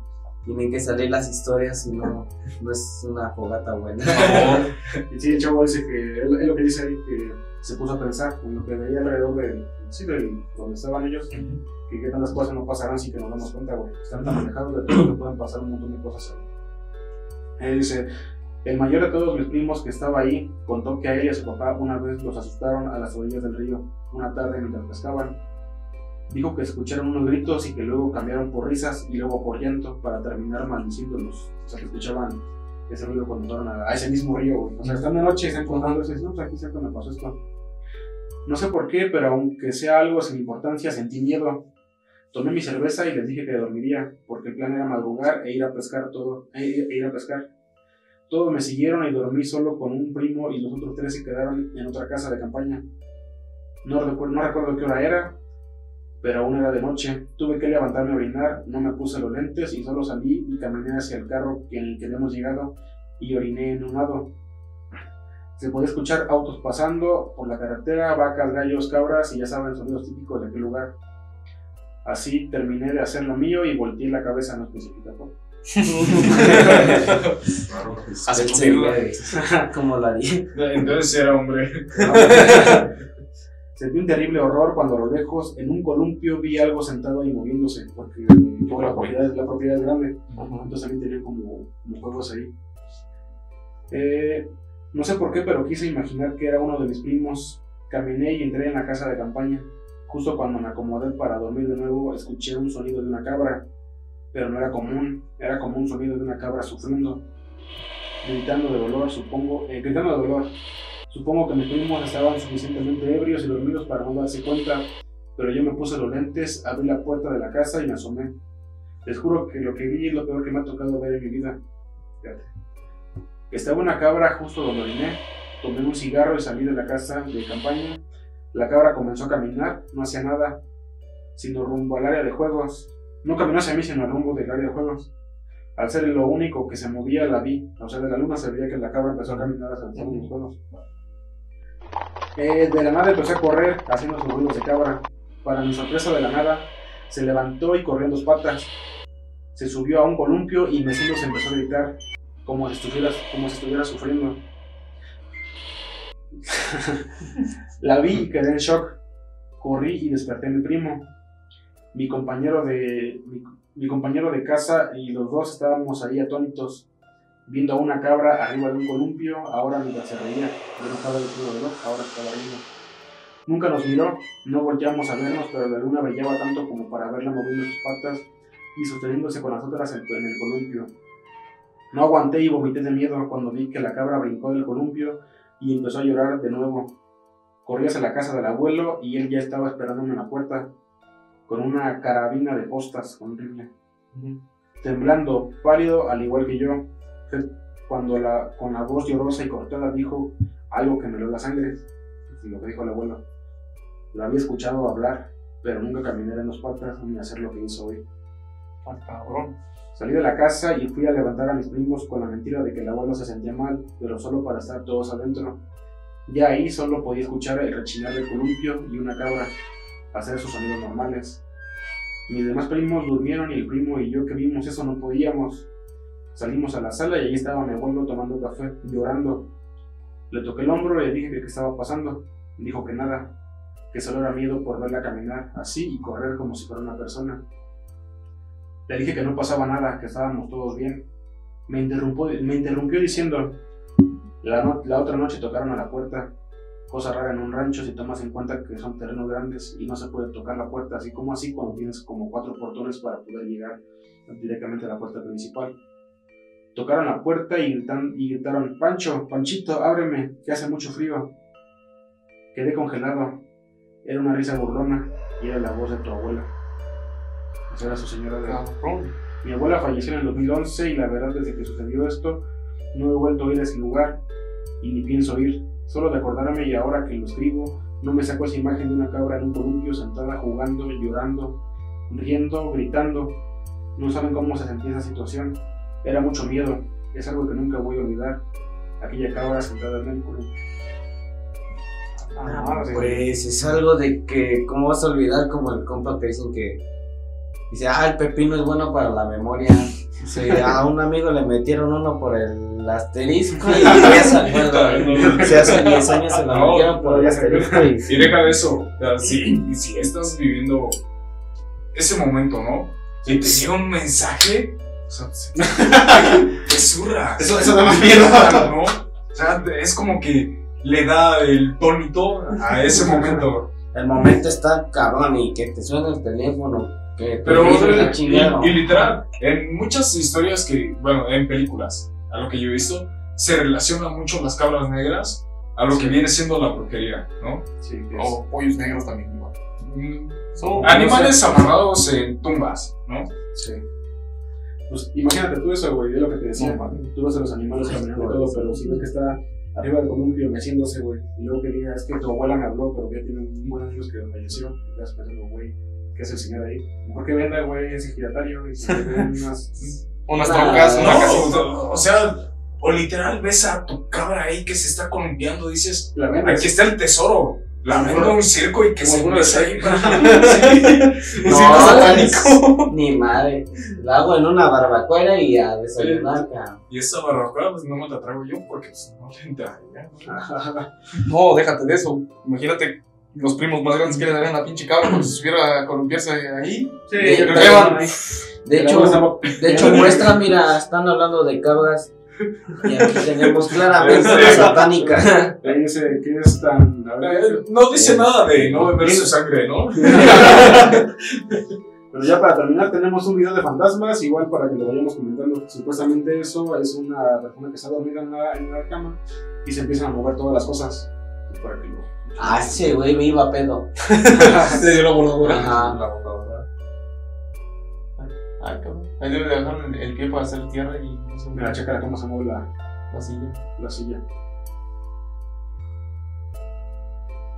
Tienen que salir las historias, si no, no es una fogata buena. Y sí, el chavo dice que, es lo que dice ahí, que se puso a pensar en lo que veía alrededor de, sí, del, donde estaban ellos, que qué tantas cosas no pasarán sin que nos demos cuenta, güey. Están tan alejados de todo que pueden pasar un montón de cosas ahí. Él dice, el mayor de todos mis primos que estaba ahí contó que a él y a su papá una vez los asustaron a las orillas del río, una tarde mientras pescaban. Dijo que escucharon unos gritos y que luego cambiaron por risas y luego por llanto para terminar maldiciéndolos. O sea, que escuchaban ese ruido cuando fueron a, ese mismo río. O sea, están de noche y están dicen, no, pues aquí cerca me pasó esto. No sé por qué, pero aunque sea algo sin importancia, sentí miedo. Tomé mi cerveza y les dije que dormiría, porque el plan era madrugar e ir a pescar todo, e, e ir a pescar. Todos me siguieron y dormí solo con un primo y los otros tres se quedaron en otra casa de campaña. No recuerdo, qué hora era, pero aún era de noche. Tuve que levantarme a orinar, no me puse los lentes y solo salí y caminé hacia el carro en el que habíamos llegado y oriné en un lado. Se podía escuchar autos pasando por la carretera, vacas, gallos, cabras y ya saben, sonidos típicos de aquel lugar. Así terminé de hacer lo mío y volteé la cabeza, no especifica como la haría. Entonces era hombre. Sentí un terrible horror cuando a lo lejos, en un columpio, vi algo sentado ahí moviéndose, porque, porque la, propiedad, la propiedad es grande. Entonces también tenían como, como juegos ahí. Eh, no sé por qué, pero quise imaginar que era uno de mis primos. Caminé y entré en la casa de campaña. Justo cuando me acomodé para dormir de nuevo, escuché un sonido de una cabra, pero no era común, era como un sonido de una cabra sufriendo, gritando de dolor, supongo, eh, gritando de dolor. Supongo que mis primos estaban suficientemente ebrios y dormidos para no darse cuenta, pero yo me puse los lentes, abrí la puerta de la casa y me asomé. Les juro que lo que vi es lo peor que me ha tocado ver en mi vida. Fíjate. Estaba una cabra justo donde oriné. Tomé un cigarro y salí de la casa de campaña. La cabra comenzó a caminar, no hacía nada, sino rumbo al área de juegos. No caminó hacia mí, sino al rumbo del área de juegos. Al ser lo único que se movía, la vi. O sea, de la luna se veía que la cabra empezó a caminar hacia el de los juegos. Eh, de la nada empezó a correr, haciendo sus ruidos de cabra. Para mi sorpresa, de la nada, se levantó y corrió en dos patas. Se subió a un columpio y meciéndose empezó a gritar, como si estuviera, como si estuviera sufriendo. la vi y quedé en shock. Corrí y desperté a mi primo. Mi compañero de, mi, compañero de casa y los dos estábamos ahí atónitos, viendo a una cabra arriba de un columpio, ahora mientras se reía. Yo no estaba diciendo de dos, ahora estaba riendo. Nunca nos miró, no volteamos a vernos, pero la luna brillaba tanto como para verla moviendo sus patas y sosteniéndose con las otras en el columpio. No aguanté y vomité de miedo cuando vi que la cabra brincó del columpio y empezó a llorar de nuevo. Corrí hacia la casa del abuelo y él ya estaba esperándome en la puerta con una carabina de postas horrible. Temblando, pálido, al igual que yo, cuando la, con la voz llorosa y cortada dijo algo que me dio la sangre, y lo que dijo el abuelo. Lo había escuchado hablar, pero nunca caminé en dos patas ni hacer lo que hizo hoy. Ah, cabrón. Salí de la casa y fui a levantar a mis primos con la mentira de que el abuelo se sentía mal, pero solo para estar todos adentro. Ya ahí solo podía escuchar el rechinar del columpio y una cabra hacer sus sonidos normales. Mis demás primos durmieron y el primo y yo que vimos eso no podíamos. Salimos a la sala y ahí estaba mi abuelo tomando café, llorando. Le toqué el hombro y le dije que qué estaba pasando. Dijo que nada, que solo era miedo por verla caminar así y correr como si fuera una persona. Le dije que no pasaba nada, que estábamos todos bien. Me interrumpió, me interrumpió diciendo, la, no- la otra noche tocaron a la puerta, cosa rara en un rancho si tomas en cuenta que son terrenos grandes y no se puede tocar la puerta, así como así cuando tienes como cuatro portones para poder llegar directamente a la puerta principal. Tocaron la puerta y, gritan- y gritaron, Pancho, Panchito, ábreme, que hace mucho frío. Quedé congelado. Era una risa burlona y era la voz de tu abuela. Esa era su señora de. Mi abuela falleció en el 2011 y la verdad desde que sucedió esto no he vuelto a ir a ese lugar y ni pienso ir. Solo de acordarme y ahora que lo escribo, no me saco esa imagen de una cabra en un columpio sentada jugando, llorando, riendo, gritando. No saben cómo se sentía esa situación. Era mucho miedo. Es algo que nunca voy a olvidar. Aquella cabra sentada en el columpio. Ah, madre. Pues es algo de que, ¿cómo vas a olvidar? Como el compa que dicen que dice, ah, el pepino es bueno para la memoria. Dice, a un amigo le metieron uno por el asterisco y ya se acuerda. Se hace 10 años se lo No, metieron por el asterisco y. Y deja de eso. o sea, si, y si estás viviendo ese momento, ¿no? Y te llega un mensaje, o sea, te zurra. Eso, eso da más miedo. ¿no? O sea, es como que le da el tónito a ese momento. El momento está cabrón y que te suena el teléfono. Que te Pero, la y, y literal, en muchas historias que, bueno, en películas, a lo que yo he visto, se relaciona mucho las cabras negras a lo que viene siendo la brujería, ¿no? Sí, que es- O pollos negros también, igual. Mm, Animales amarrados en tumbas, ¿no? Sí. Pues imagínate tú eso, güey, es lo que te decía. No, tú ves a los animales caminando y todo, pero si ves que está arriba del columpio meciéndose, güey, y luego que diga, es que tu abuela me habló, pero ya tiene un buen años que falleció, te quedas pensando, güey, ¿qué hace el señor ahí? ¿Por qué venda, güey, ese giratario? Y se ven unas... Unas Ah, trocas, una No, casita. o, sea, o literal ves a tu cabra ahí que se está columpiando, dices, La aquí está el tesoro. La vendo un circo y que se de ahí para. Sí. No, Un circo satánico. Ni madre. La hago en una barbacoa y a desayunar, cabrón. Y esa barbacoa, pues no me la traigo yo porque pues, no le entra. No, déjate de eso. Imagínate los primos más grandes que le darían a la pinche cabra cuando se subiera a columpiarse ahí. Sí, creo de- hecho, de hecho muestra, mira, están hablando de cabras. Y aquí tenemos claramente Sí. una satánica. Ahí dice que es tan... ver, Eh, No dice nada de no beber su sangre, ¿no? Pero ya para terminar tenemos un video de fantasmas, igual para que lo vayamos comentando. Supuestamente eso es una persona que está dormida en la, en la cama y se empiezan a mover todas las cosas. Para que lo... Ah, ese güey me iba a pedo. Le dio la voladora. Ajá. La Ay, cabrón. Ahí debe de dejar el, el pie para hacer tierra y no sé, Mira, checa cómo se mueve la, la silla. la silla.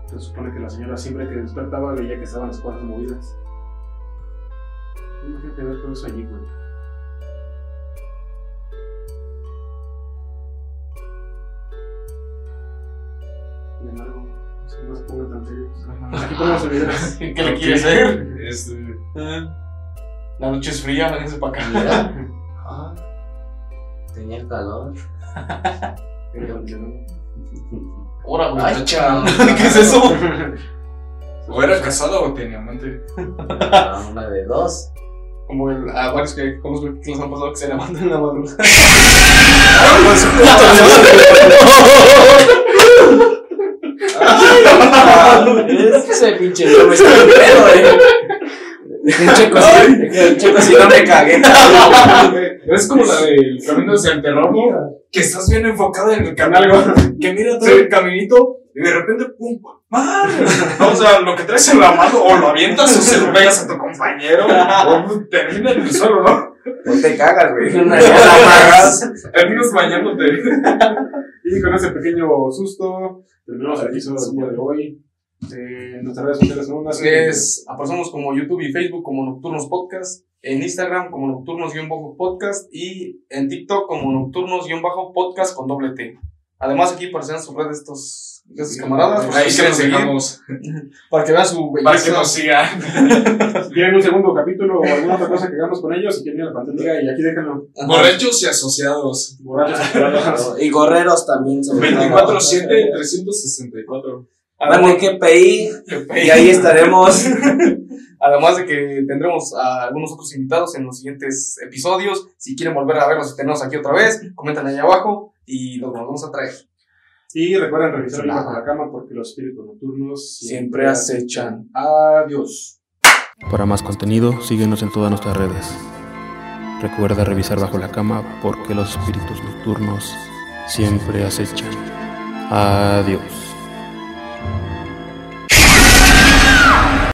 Se supone que la señora siempre que despertaba veía que estaban las cosas movidas. Imagínate ver todo eso allí, güey. Bien, algo. No se- pongan tan serios. Aquí ponemos el video. ¿Qué le quieres hacer? Este, La noche es fría, vénganse para acá. Mira. Ah, tenía el calor. Ahora. Ay, tacha. ¿Qué es eso? o era casado o tenía amante. Ah, Una de dos. Como el, a varios que que les han pasado que se levantan en la madrugada. Ese pinche no me está pedo, eh. Pinche cosita, pinche cosita me cagué. Es como la del camino hacia el terror, ¿no? Que estás bien enfocado en el camino, que mira todo el caminito y de repente, ¡pum! ¡Madre! No, o sea, lo que traes en la mano, o lo avientas o se lo pegas a tu compañero, o termina en el suelo, ¿no? No te cagas, güey. Una Terminas bañándote. Y con ese pequeño susto, terminamos el episodio del día de hoy. Eh, nuestras redes sociales son que es, aparecemos como YouTube y Facebook como Nocturnos Podcast, en Instagram como Nocturnos-Podcast y en TikTok como Nocturnos-Podcast con doble T. Además aquí aparecerán sus redes estos, camaradas. Pues, ahí que nos dejamos. Para que vean su belleza. Para que nos sigan. si quieren un segundo capítulo o alguna otra cosa que hagamos con ellos, si quieren ir a la pantalla y aquí déjenlo. Borrachos y asociados. Borrachos y asociados. y gorreros también. 24-7, 364. Además, que KPI, y ahí estaremos. Además de que tendremos a algunos otros invitados en los siguientes episodios. Si quieren volver a verlos y tenerlos aquí otra vez, comentan ahí abajo y los vamos a traer. Y recuerden revisar bajo la cama porque los espíritus nocturnos siempre acechan. Adiós. Para más contenido, síguenos en todas nuestras redes. Recuerda revisar bajo la cama porque los espíritus nocturnos siempre acechan. Adiós.